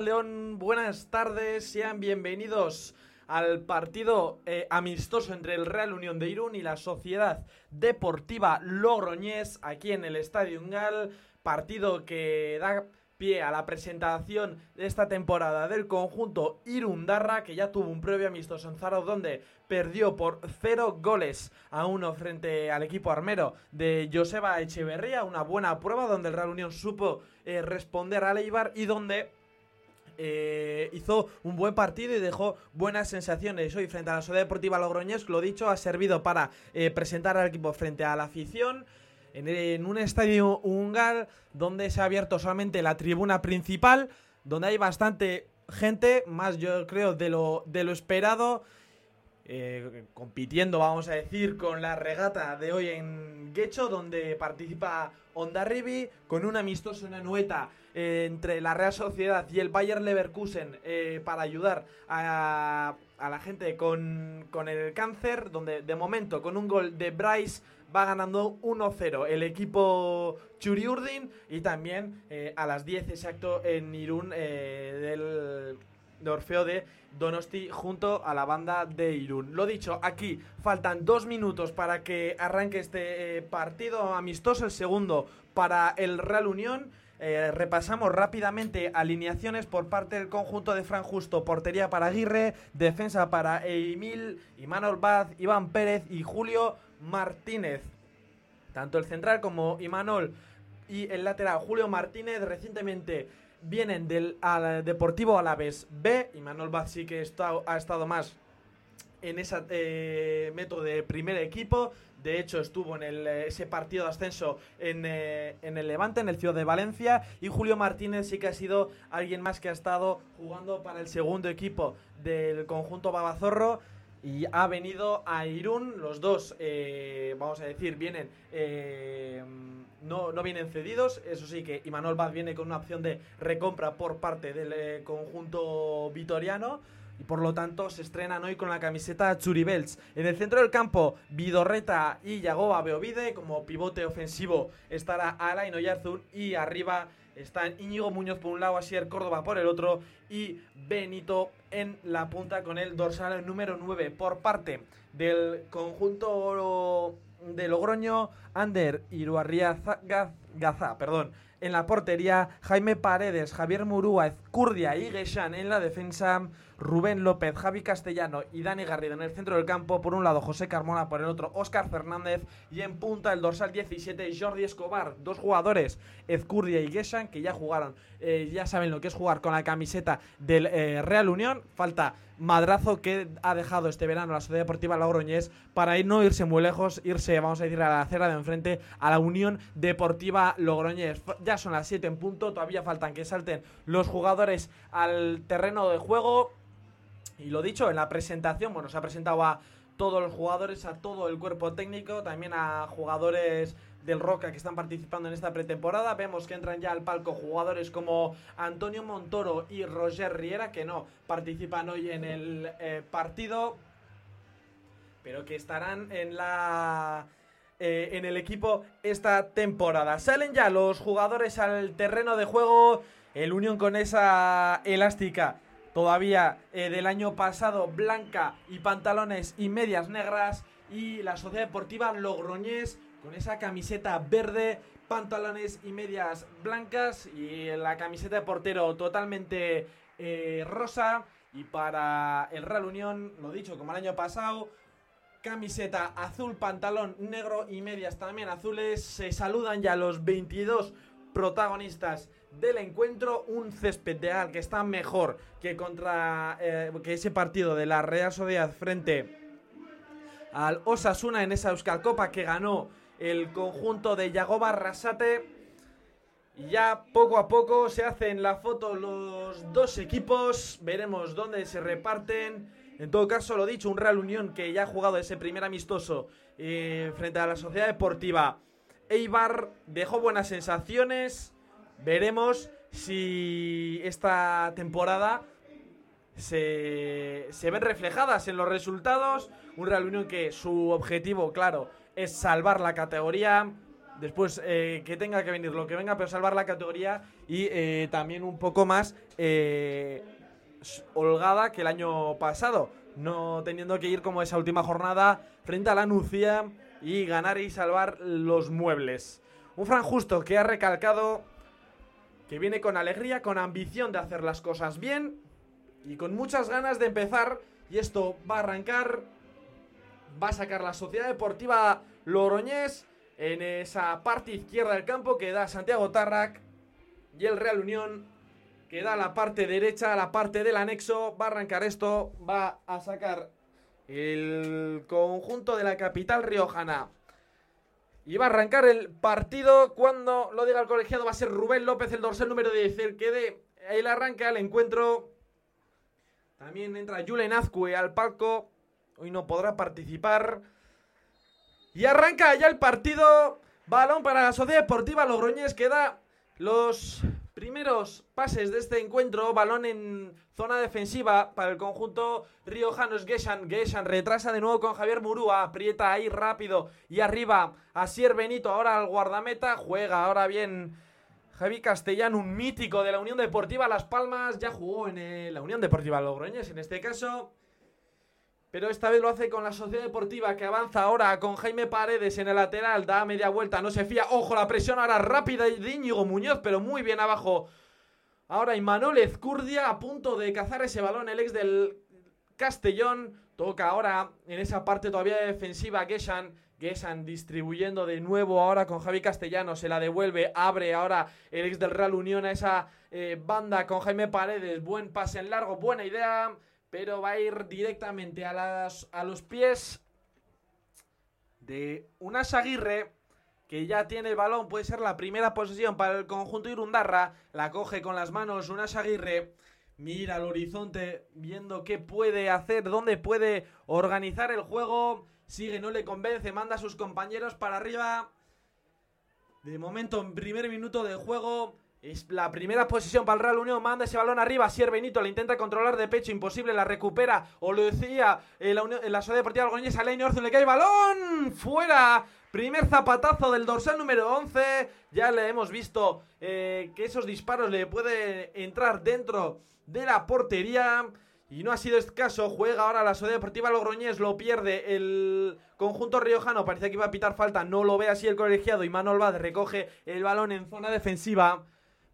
León, buenas tardes, sean bienvenidos al partido eh, amistoso entre el Real Unión de Irún y la Sociedad Deportiva Logroñés aquí en el Estadio Ungal, partido que da pie a la presentación de esta temporada del conjunto Irundarra, que ya tuvo un previo amistoso en Zaro donde perdió por cero goles a uno frente al equipo armero de Joseba Echeverría, una buena prueba donde el Real Unión supo eh, responder al Eibar y donde eh, hizo un buen partido y dejó buenas sensaciones hoy frente a la Sociedad Deportiva Logroñés. Lo dicho, ha servido para eh, presentar al equipo frente a la afición. En, un estadio ungal donde se ha abierto solamente la tribuna principal, donde hay bastante gente, más yo creo de lo, de lo esperado. Eh, compitiendo, vamos a decir, con la regata de hoy en Guecho, donde participa Ondarribi, con un amistoso en Anueta eh, entre la Real Sociedad y el Bayer Leverkusen eh, para ayudar a, la gente con, con, el cáncer, donde de momento con un gol de Bryce va ganando 1-0 el equipo Churiurdin y también a las 10 exacto en Irún del de Orfeo de Donosti junto a la banda de Irún. Lo dicho, aquí faltan dos minutos para que arranque este eh, partido amistoso, el segundo para el Real Unión. Eh, repasamos rápidamente alineaciones por parte del conjunto de Fran Justo. Portería para Aguirre, defensa para Emil, Imanol Baz, Iván Pérez y Julio Martínez. Tanto el central como Imanol y el lateral Julio Martínez recientemente vienen del al Deportivo Alavés B y Manuel sí que ha estado más en ese eh, método de primer equipo. De hecho, estuvo en el, eh, ese partido de ascenso en, eh, en, el Levante, en el Ciudad de Valencia. Y Julio Martínez sí que ha sido alguien más que ha estado jugando para el segundo equipo del conjunto Babazorro y ha venido a Irún. Los dos, eh, vamos a decir, vienen. No, no, vienen cedidos. Eso sí, que Imanol Baz viene con una opción de recompra por parte del eh, conjunto vitoriano. Y por lo tanto se estrenan hoy con la camiseta Churibels. En el centro del campo, Vidorreta y Yagoba Beovide. Como pivote ofensivo estará Alain Oyarzun. Y arriba están Íñigo Muñoz por un lado, Asier Córdoba por el otro y Benito en la punta con el dorsal número 9 por parte del conjunto de Logroño, Ander Iruarria Gaza, perdón, en la portería, Jaime Paredes, Javier Murúa, Ezcurdia y Geshan en la defensa, Rubén López, Javi Castellano y Dani Garrido en el centro del campo, por un lado José Carmona, por el otro Óscar Fernández y en punta el dorsal 17 Jordi Escobar, dos jugadores, Ezcurdia y Geshan, que ya jugaron, eh, ya saben lo que es jugar con la camiseta del eh, Real Unión, falta madrazo que ha dejado este verano la Sociedad Deportiva Logroñés para ir, no irse muy lejos, irse, vamos a decir, a la acera de enfrente, a la Unión Deportiva Logroñés. Ya son las 7 en punto, todavía faltan que salten los jugadores al terreno de juego. Y lo dicho, en la presentación, bueno, se ha presentado a todos los jugadores, a todo el cuerpo técnico, también a jugadores del Roca que están participando en esta pretemporada. Vemos que entran ya al palco jugadores como Antonio Montoro y Roger Riera, que no participan hoy en el eh, partido, pero que estarán en la... Eh, en el equipo esta temporada. Salen ya los jugadores al terreno de juego. El Unión con esa elástica todavía eh, del año pasado blanca y pantalones y medias negras. Y la Sociedad Deportiva Logroñés con esa camiseta verde, pantalones y medias blancas. Y la camiseta de portero totalmente eh, rosa. Y para el Real Unión, lo dicho, como el año pasado, camiseta azul, pantalón negro y medias también azules. Se saludan ya los 22 protagonistas del encuentro. Un césped de Al que está mejor que contra eh, que ese partido de la Real Sociedad frente al Osasuna en esa Euskal Copa que ganó el conjunto de Yagoba Rasate. Ya poco a poco se hacen la foto los dos equipos. Veremos dónde se reparten. En todo caso, lo dicho, un Real Unión que ya ha jugado ese primer amistoso eh, frente a la Sociedad Deportiva Eibar. Dejó buenas sensaciones. Veremos si esta temporada se, se, ven reflejadas en los resultados. Un Real Unión que su objetivo, claro, es salvar la categoría. después eh, que tenga que venir lo que venga, pero salvar la categoría y eh, también un poco más eh, holgada que el año pasado, no teniendo que ir como esa última jornada frente a la Nucía y ganar y salvar los muebles. Un Fran Justo que ha recalcado que viene con alegría, con ambición de hacer las cosas bien y con muchas ganas de empezar. Y esto va a arrancar, va a sacar la Sociedad Deportiva Loroñés en esa parte izquierda del campo que da Santiago Tarrac y el Real Unión que da la parte derecha, la parte del anexo. Va a arrancar esto, va a sacar el conjunto de la capital riojana y va a arrancar el partido cuando lo diga el colegiado. Va a ser Rubén López, el dorsal número 10, el que dé el arranque al encuentro. También entra Julen Azcue al palco. Hoy no podrá participar. Y arranca ya el partido. Balón para la Sociedad Deportiva Logroñés que da los primeros pases de este encuentro. Balón en zona defensiva para el conjunto riojano es Geshan. Geshan retrasa de nuevo con Javier Murúa. Aprieta ahí rápido. Y arriba a Sier Benito. Ahora al guardameta. Juega ahora bien. Javi Castellán, un mítico de la Unión Deportiva Las Palmas, ya jugó en la Unión Deportiva Logroñés en este caso. Pero esta vez lo hace con la Sociedad Deportiva que avanza ahora con Jaime Paredes en el lateral. Da media vuelta, no se fía. Ojo, la presión ahora rápida de Íñigo Muñoz, pero muy bien abajo Ahora Imanol Ezcurdia a punto de cazar ese balón, el ex del Castellón. Toca ahora en esa parte todavía defensiva Geshan. Geshan distribuyendo de nuevo ahora con Javi Castellano. Se la devuelve, abre ahora el ex del Real Unión a esa eh, banda con Jaime Paredes. Buen pase en largo, buena idea. Pero va a ir directamente a, las, a los pies de Unas Aguirre que ya tiene el balón, puede ser la primera posesión para el conjunto Irundarra, la coge con las manos Unas Aguirre, mira al horizonte viendo qué puede hacer, dónde puede organizar el juego, sigue, no le convence, manda a sus compañeros para arriba. De momento, en primer minuto de juego, la primera posición para el Real Unión. Manda ese balón arriba. Sier Benito le intenta controlar de pecho. Imposible. La recupera. O lo decía en la, la Sociedad Deportiva Algoñesa. Alain Orzu le cae balón. Fuera. Primer zapatazo del dorsal número 11. Ya le hemos visto eh, que esos disparos le pueden entrar dentro de la portería. Y no ha sido escaso. Juega ahora la Sociedad Deportiva Logroñés. Lo pierde el conjunto riojano. Parece que iba a pitar falta. No lo ve así el colegiado. Y Manuel Bad recoge el balón en zona defensiva.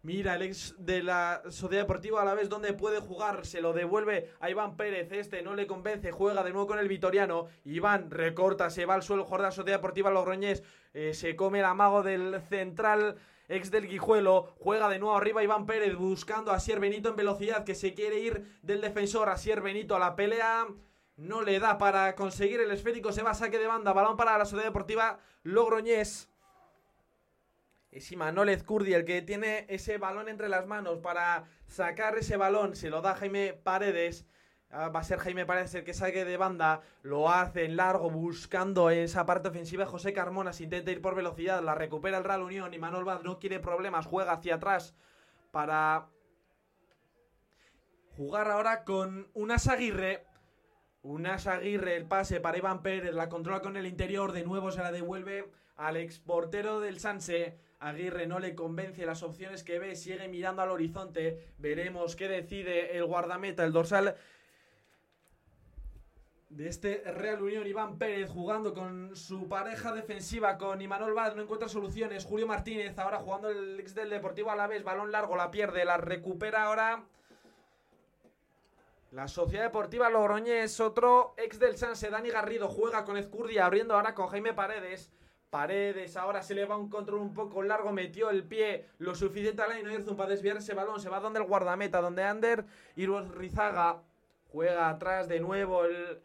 Mira, el ex de la Sociedad Deportiva a la vez donde puede jugar, se lo devuelve a Iván Pérez, este no le convence, juega de nuevo con el Vitoriano, Iván recorta, se va al suelo, juega la Sociedad Deportiva Logroñés, eh, se come el amago del central ex del Guijuelo, juega de nuevo arriba Iván Pérez buscando a Sier Benito en velocidad que se quiere ir del defensor a Sier Benito a la pelea. No le da para conseguir el esférico, se va a saque de banda, balón para la Sociedad Deportiva Logroñés. Es Imanol Ezcurdi el que tiene ese balón entre las manos para sacar ese balón. Se lo da Jaime Paredes. Ah, va a ser Jaime Paredes el que saque de banda. Lo hace en largo buscando esa parte ofensiva. José Carmona se intenta ir por velocidad. La recupera el Real Unión. Y Manuel no quiere problemas. Juega hacia atrás para jugar ahora con Unas Aguirre. Unas Aguirre, el pase para Iván Pérez. La controla con el interior. De nuevo se la devuelve al exportero del Sanse. Aguirre no le convence las opciones que ve, sigue mirando al horizonte. Veremos qué decide el guardameta, el dorsal de este Real Unión, Iván Pérez jugando con su pareja defensiva, con Imanol Bad, no encuentra soluciones. Julio Martínez ahora jugando el ex del Deportivo a la vez, balón largo, la pierde, la recupera ahora. La Sociedad Deportiva Logroñés, otro ex del Sanse, Dani Garrido, juega con Ezcurdia, abriendo ahora con Jaime Paredes. Paredes ahora se le va un control un poco largo, metió el pie lo suficiente a la Inerzum para desviar ese balón, se va donde el guardameta, donde Ander Rizaga juega atrás de nuevo el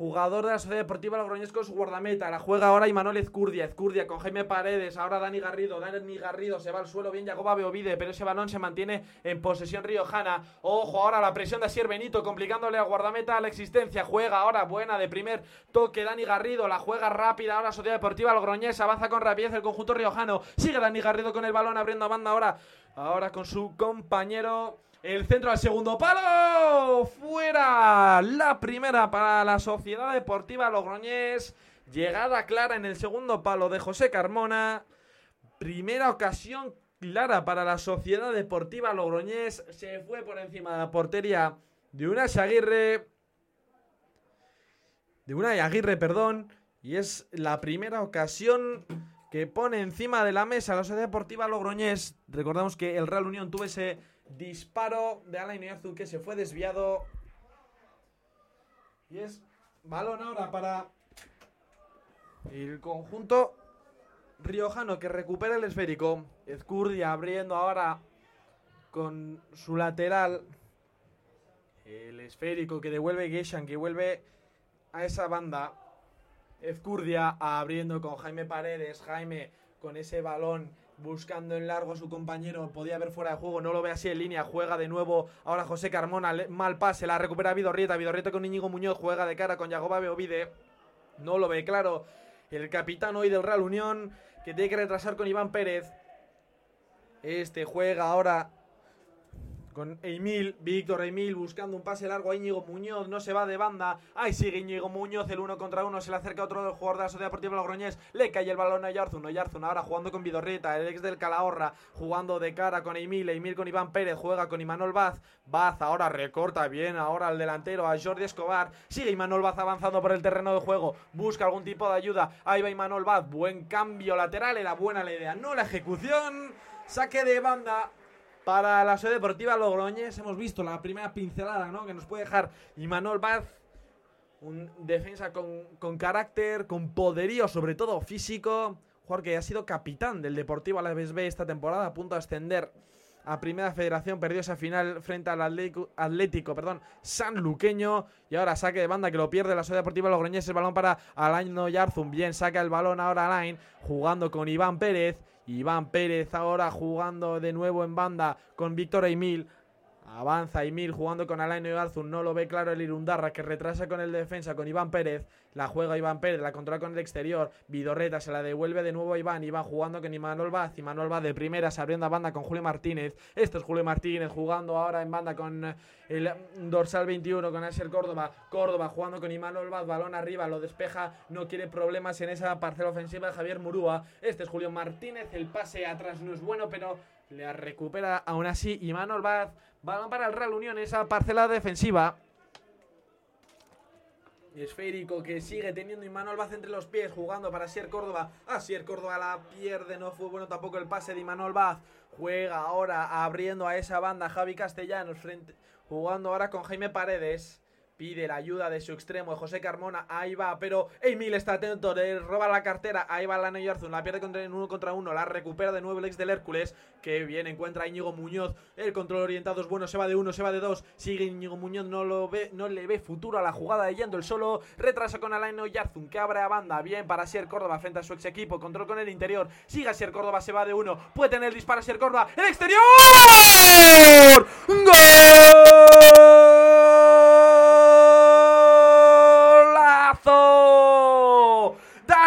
Jugador de la Sociedad Deportiva su guardameta. La juega ahora Imanol Ezcurdia. Ezcurdia con Jaime Paredes. Ahora Dani Garrido. Dani Garrido se va al suelo. Bien Jacoba Beovide. Pero ese balón se mantiene en posesión riojana. Ojo ahora la presión de Asier Benito. Complicándole a guardameta la existencia. Juega ahora buena de primer toque Dani Garrido. La juega rápida ahora Sociedad Deportiva Logroñés. Avanza con rapidez el conjunto riojano. Sigue Dani Garrido con el balón abriendo banda ahora. Ahora con su compañero. El centro al segundo palo. Fuera. La primera para la Sociedad Deportiva Logroñés. Llegada clara en el segundo palo de José Carmona. Primera ocasión clara para la Sociedad Deportiva Logroñés. Se fue por encima de la portería de una Aguirre. De una Aguirre, perdón. Y es la primera ocasión que pone encima de la mesa la Sociedad Deportiva Logroñés. Recordamos que el Real Unión tuvo ese disparo de Alain Azul que se fue desviado. Y es balón ahora para el conjunto riojano que recupera el esférico. Ezcurdia abriendo ahora con su lateral. El esférico que devuelve Geshan, que vuelve a esa banda. Ezcurdia abriendo con Jaime Paredes. Jaime con ese balón buscando en largo a su compañero. Podía ver fuera de juego, no lo ve así en línea. Juega de nuevo ahora José Carmona. Mal pase, la recupera Vidorrieta. Vidorrieta con Íñigo Muñoz. Juega de cara con Yagoba Beovide. No lo ve claro. El capitán hoy del Real Unión que tiene que retrasar con Iván Pérez. Este juega ahora con Emil, Víctor Emil buscando un pase largo a Íñigo Muñoz, no se va de banda, ahí sigue Íñigo Muñoz, el uno contra uno, se le acerca otro del jugador de la Sociedad Deportiva Logroñés, le cae el balón a Yarzun, Yarzun ahora jugando con Vidorreta, el ex del Calahorra, jugando de cara con Emil, Emil con Iván Pérez, juega con Imanol Baz, Baz ahora recorta bien, ahora al delantero, a Jordi Escobar, sigue Imanol Baz avanzando por el terreno de juego, busca algún tipo de ayuda, ahí va Imanol Baz, buen cambio lateral, era buena la idea, no la ejecución, saque de banda, para la sede deportiva Logroñés hemos visto la primera pincelada ¿no? que nos puede dejar Imanol Baz. Un defensa con, carácter, con poderío, sobre todo físico. Jugador que ha sido capitán del Deportivo Alaves B esta temporada, a punto de ascender a Primera Federación. Perdió esa final frente al Atlético, Atlético perdón, Sanluqueño. Y ahora saque de banda que lo pierde la Sociedad Deportiva Logroñés. El balón para Alain Noyarzun. Bien, saca el balón ahora Alain, jugando con Iván Pérez. Iván Pérez ahora jugando de nuevo en banda con Víctor Emil. Avanza Emil jugando con Alain Garzun. No lo ve claro el Irundarra que retrasa con el defensa con Iván Pérez. La juega Iván Pérez, la controla con el exterior. Vidorreta se la devuelve de nuevo a Iván. Iván jugando con Imanol Vaz. Imanol Vaz de primera se abriendo a banda con Julio Martínez. Esto es Julio Martínez jugando ahora en banda con el dorsal 21 con Asier Córdoba. Córdoba jugando con Imanol Vaz. Balón arriba, lo despeja. No quiere problemas en esa parcela ofensiva de Javier Murúa. Este es Julio Martínez. El pase atrás no es bueno, pero le recupera aún así Imanol Vaz. Balón para el Real Unión, esa parcela defensiva. Esférico que sigue teniendo Imanol Vaz entre los pies, jugando para Sier Córdoba. Ah, Sier Córdoba la pierde, no fue bueno tampoco el pase de Imanol Vaz. Juega ahora abriendo a esa banda Javi Castellanos, frente, jugando ahora con Jaime Paredes. Pide la ayuda de su extremo, José Carmona. Ahí va, pero Emil está atento. Le roba la cartera. Ahí va Lana Yarzun. La pierde contra, en uno contra uno. La recupera de nuevo el ex del Hércules. Que bien encuentra a Íñigo Muñoz. El control orientado es bueno. Se va de uno, se va de dos. Sigue Íñigo Muñoz. No lo ve, no le ve futuro a la jugada de yendo el solo. Retrasa con Alain Yarzun. Que abre a banda. Bien para Sier Córdoba frente a su ex equipo. Control con el interior. Sigue a Sier Córdoba. Se va de uno. Puede tener el disparo Sier Córdoba. ¡El exterior! ¡Gol!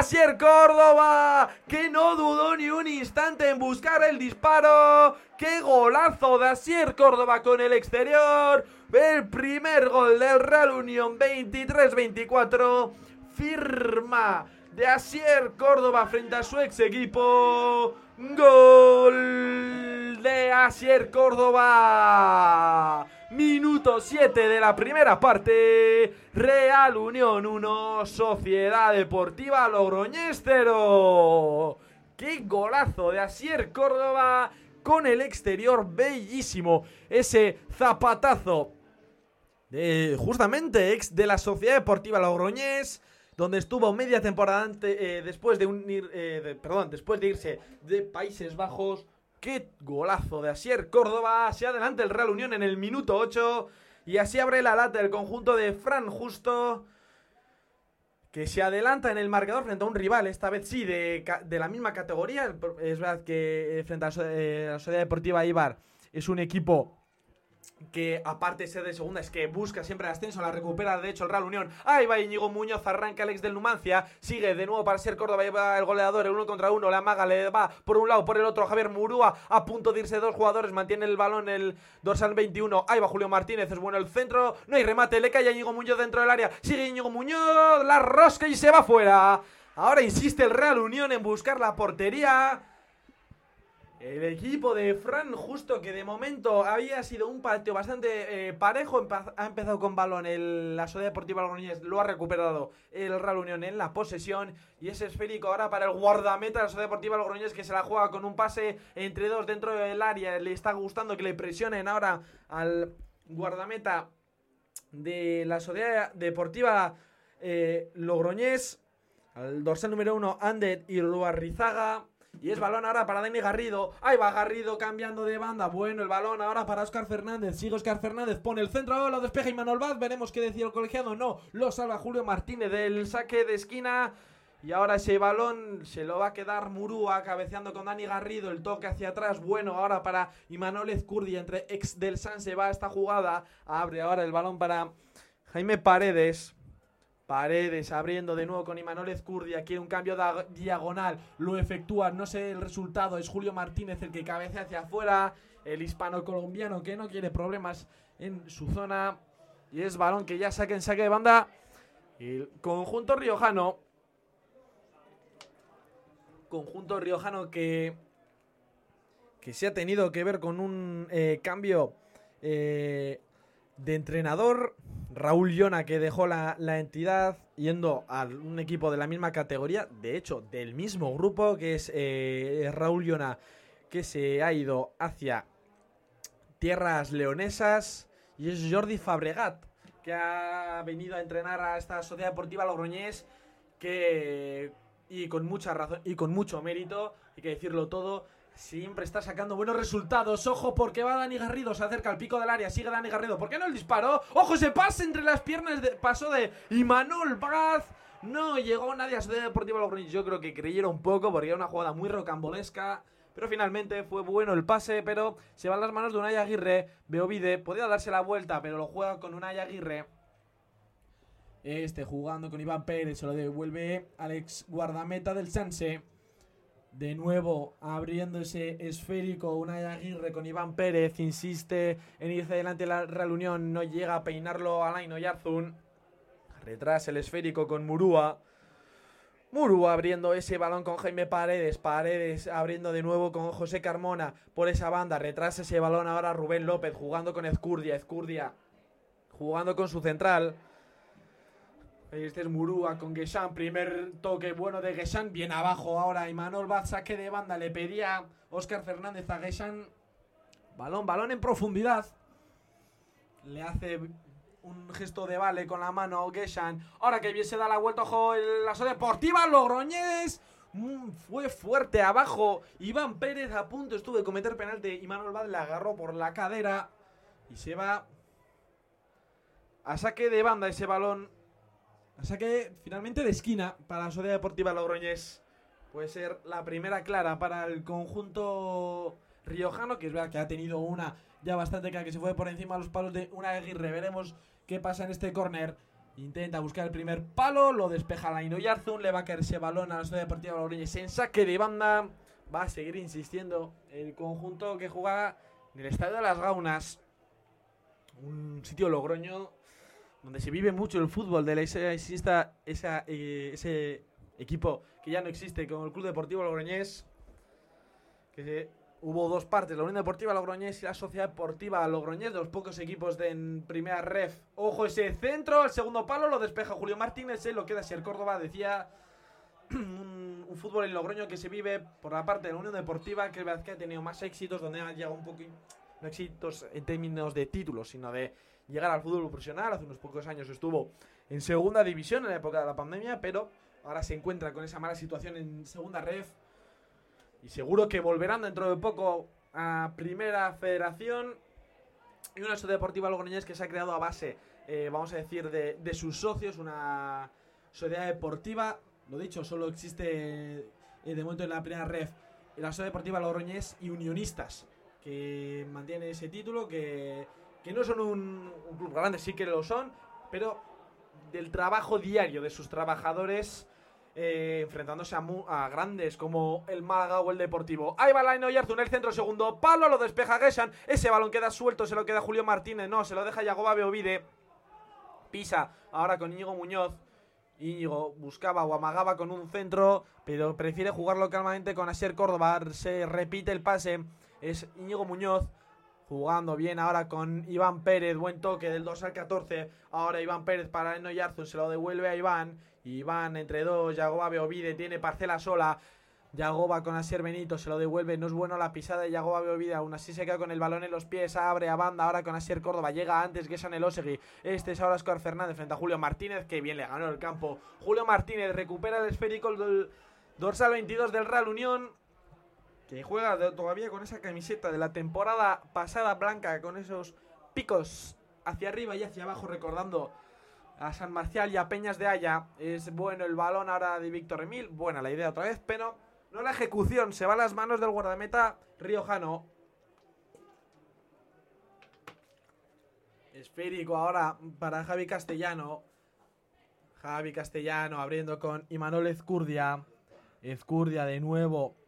Asier Córdoba, que no dudó ni un instante en buscar el disparo. ¡Qué golazo de Asier Córdoba con el exterior! El primer gol del Real Unión 23-24. Firma de Asier Córdoba frente a su ex equipo. Gol de Asier Córdoba. Minuto 7 de la primera parte. Real Unión 1, Sociedad Deportiva Logroñestero. ¡Qué golazo de Asier Córdoba! Con el exterior bellísimo. Ese zapatazo de justamente ex de la Sociedad Deportiva Logroñés donde estuvo media temporada eh, después de unir, eh, perdón, después de irse de Países Bajos Qué golazo de Asier Córdoba. Se adelanta el Real Unión en el minuto 8. Y así abre la lata del conjunto de Fran Justo. Que se adelanta en el marcador frente a un rival, esta vez sí, de, la misma categoría. Es verdad que frente a la, Sociedad Deportiva Ibar es un equipo que aparte de ser de segunda es que busca siempre el ascenso, la recupera de hecho el Real Unión. Ahí va Íñigo Muñoz, arranca Alex del Numancia, sigue de nuevo para ser Córdoba, el goleador, el uno contra uno, la maga le va por un lado, por el otro, Javier Murúa a punto de irse dos jugadores, mantiene el balón el dorsal 21, ahí va Julio Martínez, es bueno el centro, no hay remate, le cae a Íñigo Muñoz dentro del área, sigue Íñigo Muñoz, la rosca y se va fuera. Ahora insiste el Real Unión en buscar la portería. El equipo de Fran Justo, que de momento había sido un partido bastante eh, parejo, ha empezado con balón el, la Sociedad Deportiva Logroñés, lo ha recuperado el Real Unión en la posesión y es esférico ahora para el guardameta de la Sociedad Deportiva Logroñés que se la juega con un pase entre dos dentro del área, le está gustando que le presionen ahora al guardameta de la Sociedad Deportiva eh, Logroñés, al dorsal número uno, Ander Rizaga y es balón ahora para Dani Garrido. Ahí va Garrido cambiando de banda. Bueno, el balón ahora para Oscar Fernández. Sigue Oscar Fernández. Pone el centro. Lo despeja y Manuel Vaz. Veremos qué decía el colegiado. No. Lo salva Julio Martínez del saque de esquina. Y ahora ese balón se lo va a quedar Murúa cabeceando con Dani Garrido. El toque hacia atrás. Bueno, ahora para Imanol Ezcurdi entre ex del San se va esta jugada. Abre ahora el balón para Jaime Paredes. Paredes abriendo de nuevo con Imanol Ezcurdia. Quiere un cambio diagonal. Lo efectúa. No sé el resultado. Es Julio Martínez el que cabecea hacia afuera. El hispano-colombiano que no quiere problemas en su zona. Y es balón que ya saque en saque de banda. El conjunto riojano. Conjunto riojano que. Que se ha tenido que ver con un eh, cambio eh, de entrenador. Raúl Llona que dejó la, entidad yendo a un equipo de la misma categoría, de hecho del mismo grupo que es eh, Raúl Llona que se ha ido hacia tierras leonesas y es Jordi Fabregat que ha venido a entrenar a esta sociedad deportiva Logroñés que y con mucha razón y con mucho mérito, hay que decirlo todo, Siempre está sacando buenos resultados. Ojo, porque va Dani Garrido. Se acerca al pico del área. Sigue Dani Garrido. ¿Por qué no el disparo? Ojo, se pasa entre las piernas. De, pasó de Imanol Braz. No llegó nadie a Sociedad Deportiva Logroñés. Yo creo que creyeron un poco porque era una jugada muy rocambolesca. Pero finalmente fue bueno el pase, pero se va a las manos de Unai Aguirre. Beovide podía darse la vuelta, pero lo juega con Unai Aguirre. Este jugando con Iván Pérez, se lo devuelve Alex guardameta del Sanse. De nuevo abriendo ese esférico, Unai Aguirre con Iván Pérez, insiste en irse adelante la Real Unión, no llega a peinarlo Alain Oyarzun. Retrasa el esférico con Murúa. Murúa abriendo ese balón con Jaime Paredes. Paredes abriendo de nuevo con José Carmona por esa banda. Retrasa ese balón ahora Rubén López jugando con Ezcurdia. Ezcurdia jugando con su central. Este es Murúa con Geshan. Primer toque bueno de Geshan. Bien abajo ahora. Imanol Baz saque de banda. Le pedía Oscar Fernández a Geshan. Balón, balón en profundidad. Le hace un gesto de vale con la mano Geshan. Ahora que bien se da la vuelta, ojo, la so deportiva Logroñés. Mm, fue fuerte abajo. Iván Pérez a punto estuvo de cometer penalti. Y Manuel le agarró por la cadera. Y se va a saque de banda ese balón o sea que finalmente de esquina para la Sociedad Deportiva Logroñés puede ser la primera clara para el conjunto riojano, que es verdad que ha tenido una ya bastante clara que se fue por encima de los palos de una Aguirre. Veremos qué pasa en este córner. Intenta buscar el primer palo, lo despeja la Yarzun, le va a caer ese balón a la Sociedad Deportiva Logroñés en saque de banda. Va a seguir insistiendo el conjunto que juega en el Estadio de las Gaunas. Un sitio logroño donde se vive mucho el fútbol, de la, exista esa, eh, ese equipo que ya no existe, como el Club Deportivo Logroñés, que hubo dos partes, la Unión Deportiva Logroñés y la Sociedad Deportiva Logroñés, de los pocos equipos de en primera ref. Ojo ese centro, el segundo palo lo despeja Julio Martínez, lo queda si el Córdoba decía un, fútbol en Logroño que se vive por la parte de la Unión Deportiva, que es verdad que ha tenido más éxitos, donde ha llegado un poco, no éxitos en términos de títulos, sino de llegar al fútbol profesional. Hace unos pocos años estuvo en segunda división en la época de la pandemia, pero ahora se encuentra con esa mala situación en segunda ref. Y seguro que volverán dentro de poco a primera federación. Y una sociedad deportiva logroñés que se ha creado a base, eh, vamos a decir, de, de, sus socios, una sociedad deportiva. Lo dicho, solo existe eh, de momento en la primera ref la sociedad deportiva logroñés y unionistas, que mantiene ese título, que que no son un, un club grande, sí que lo son, pero del trabajo diario de sus trabajadores eh, enfrentándose a, grandes como el Málaga o el Deportivo. Ahí va Laino Yarzun, el centro segundo palo, lo despeja Geshan, ese balón queda suelto, se lo queda Julio Martínez, no, se lo deja Yagoba Beovide, pisa ahora con Íñigo Muñoz. Íñigo buscaba o amagaba con un centro, pero prefiere jugarlo calmamente con Asier Córdoba. Se repite el pase. Es Íñigo Muñoz jugando bien ahora con Iván Pérez. Buen toque del 2 al 14. Ahora Iván Pérez para Eno Yarzun. Se lo devuelve a Iván. Iván entre dos. Yagoba Beovide tiene parcela sola. Yagoba con Asier Benito se lo devuelve. No es bueno la pisada de Yagoba Beovide. Aún así se queda con el balón en los pies. Abre a banda ahora con Asier Córdoba. Llega antes que San Elosegui. Este es ahora Oscar Fernández frente a Julio Martínez. Que bien le ganó el campo. Julio Martínez recupera el esférico del dorsal 22 del Real Unión. Que juega todavía con esa camiseta de la temporada pasada blanca. Con esos picos hacia arriba y hacia abajo. Recordando a San Marcial y a Peñas de Haya. Es bueno el balón ahora de Víctor Emil. Buena la idea otra vez, pero no la ejecución. Se va a las manos del guardameta riojano. Esférico ahora para Javi Castellano. Javi Castellano abriendo con Imanol Ezcurdia. Ezcurdia de nuevo.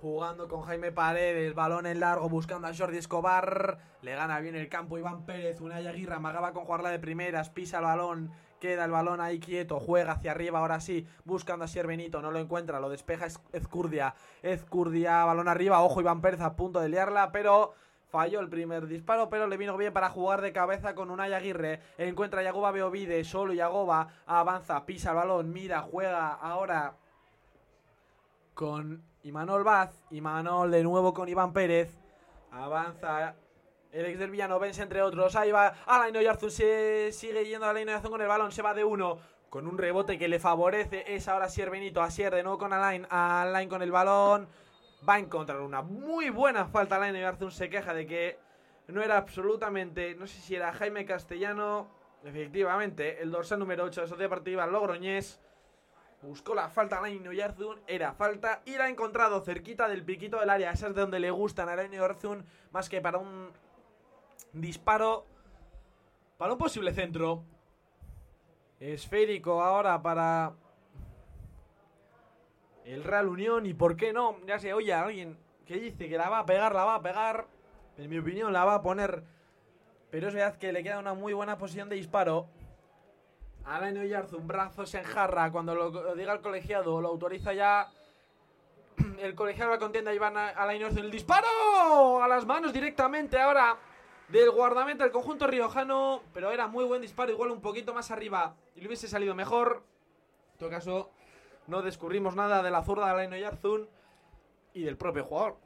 Jugando con Jaime Paredes, balón en largo, buscando a Jordi Escobar. Le gana bien el campo Iván Pérez. Unai Aguirre amagaba con jugarla de primeras. Pisa el balón, queda el balón ahí quieto. Juega hacia arriba, ahora sí. Buscando a Sier Benito, no lo encuentra. Lo despeja Ez- Ezcurdia. Ezcurdia, balón arriba. Ojo, Iván Pérez a punto de liarla, pero Falló el primer disparo, pero le vino bien para jugar de cabeza con Unai Aguirre. Encuentra a Yagoba Beovide, solo Yagoba avanza, pisa el balón, mira, juega ahora con Imanol Vaz. Imanol de nuevo con Iván Pérez. Avanza el ex del Villanovense, entre otros. Ahí va Alain Oyarzún. Se sigue yendo Alain Oyarzún con el balón. Se va de uno. Con un rebote que le favorece. Es ahora Sier Benito. Asier de nuevo con Alain. Alain con el balón. Va a encontrar una muy buena falta. Alain Oyarzún se queja de que no era absolutamente. No sé si era Jaime Castellano. Efectivamente, el dorsal número 8 de Sociedad Deportiva Logroñés. Buscó la falta Alain Oyarzún, era falta y la ha encontrado cerquita del piquito del área. Esa es de donde le gustan a Alain Oyarzún, más que para un disparo, para un posible centro. Esférico ahora para el Real Unión y por qué no, ya se oye alguien que dice que la va a pegar, la va a pegar. En mi opinión la va a poner, pero es verdad que le queda una muy buena posición de disparo. Alain Oyarzún, brazos en jarra. Cuando lo diga el colegiado, lo autoriza ya. El colegiado la contienda a Alain Oyarzún. ¡El disparo! A las manos directamente ahora del guardameta del conjunto riojano. Pero era muy buen disparo, igual un poquito más arriba. Y le hubiese salido mejor. En todo caso, no descubrimos nada de la zurda de Alain Oyarzún y del propio jugador.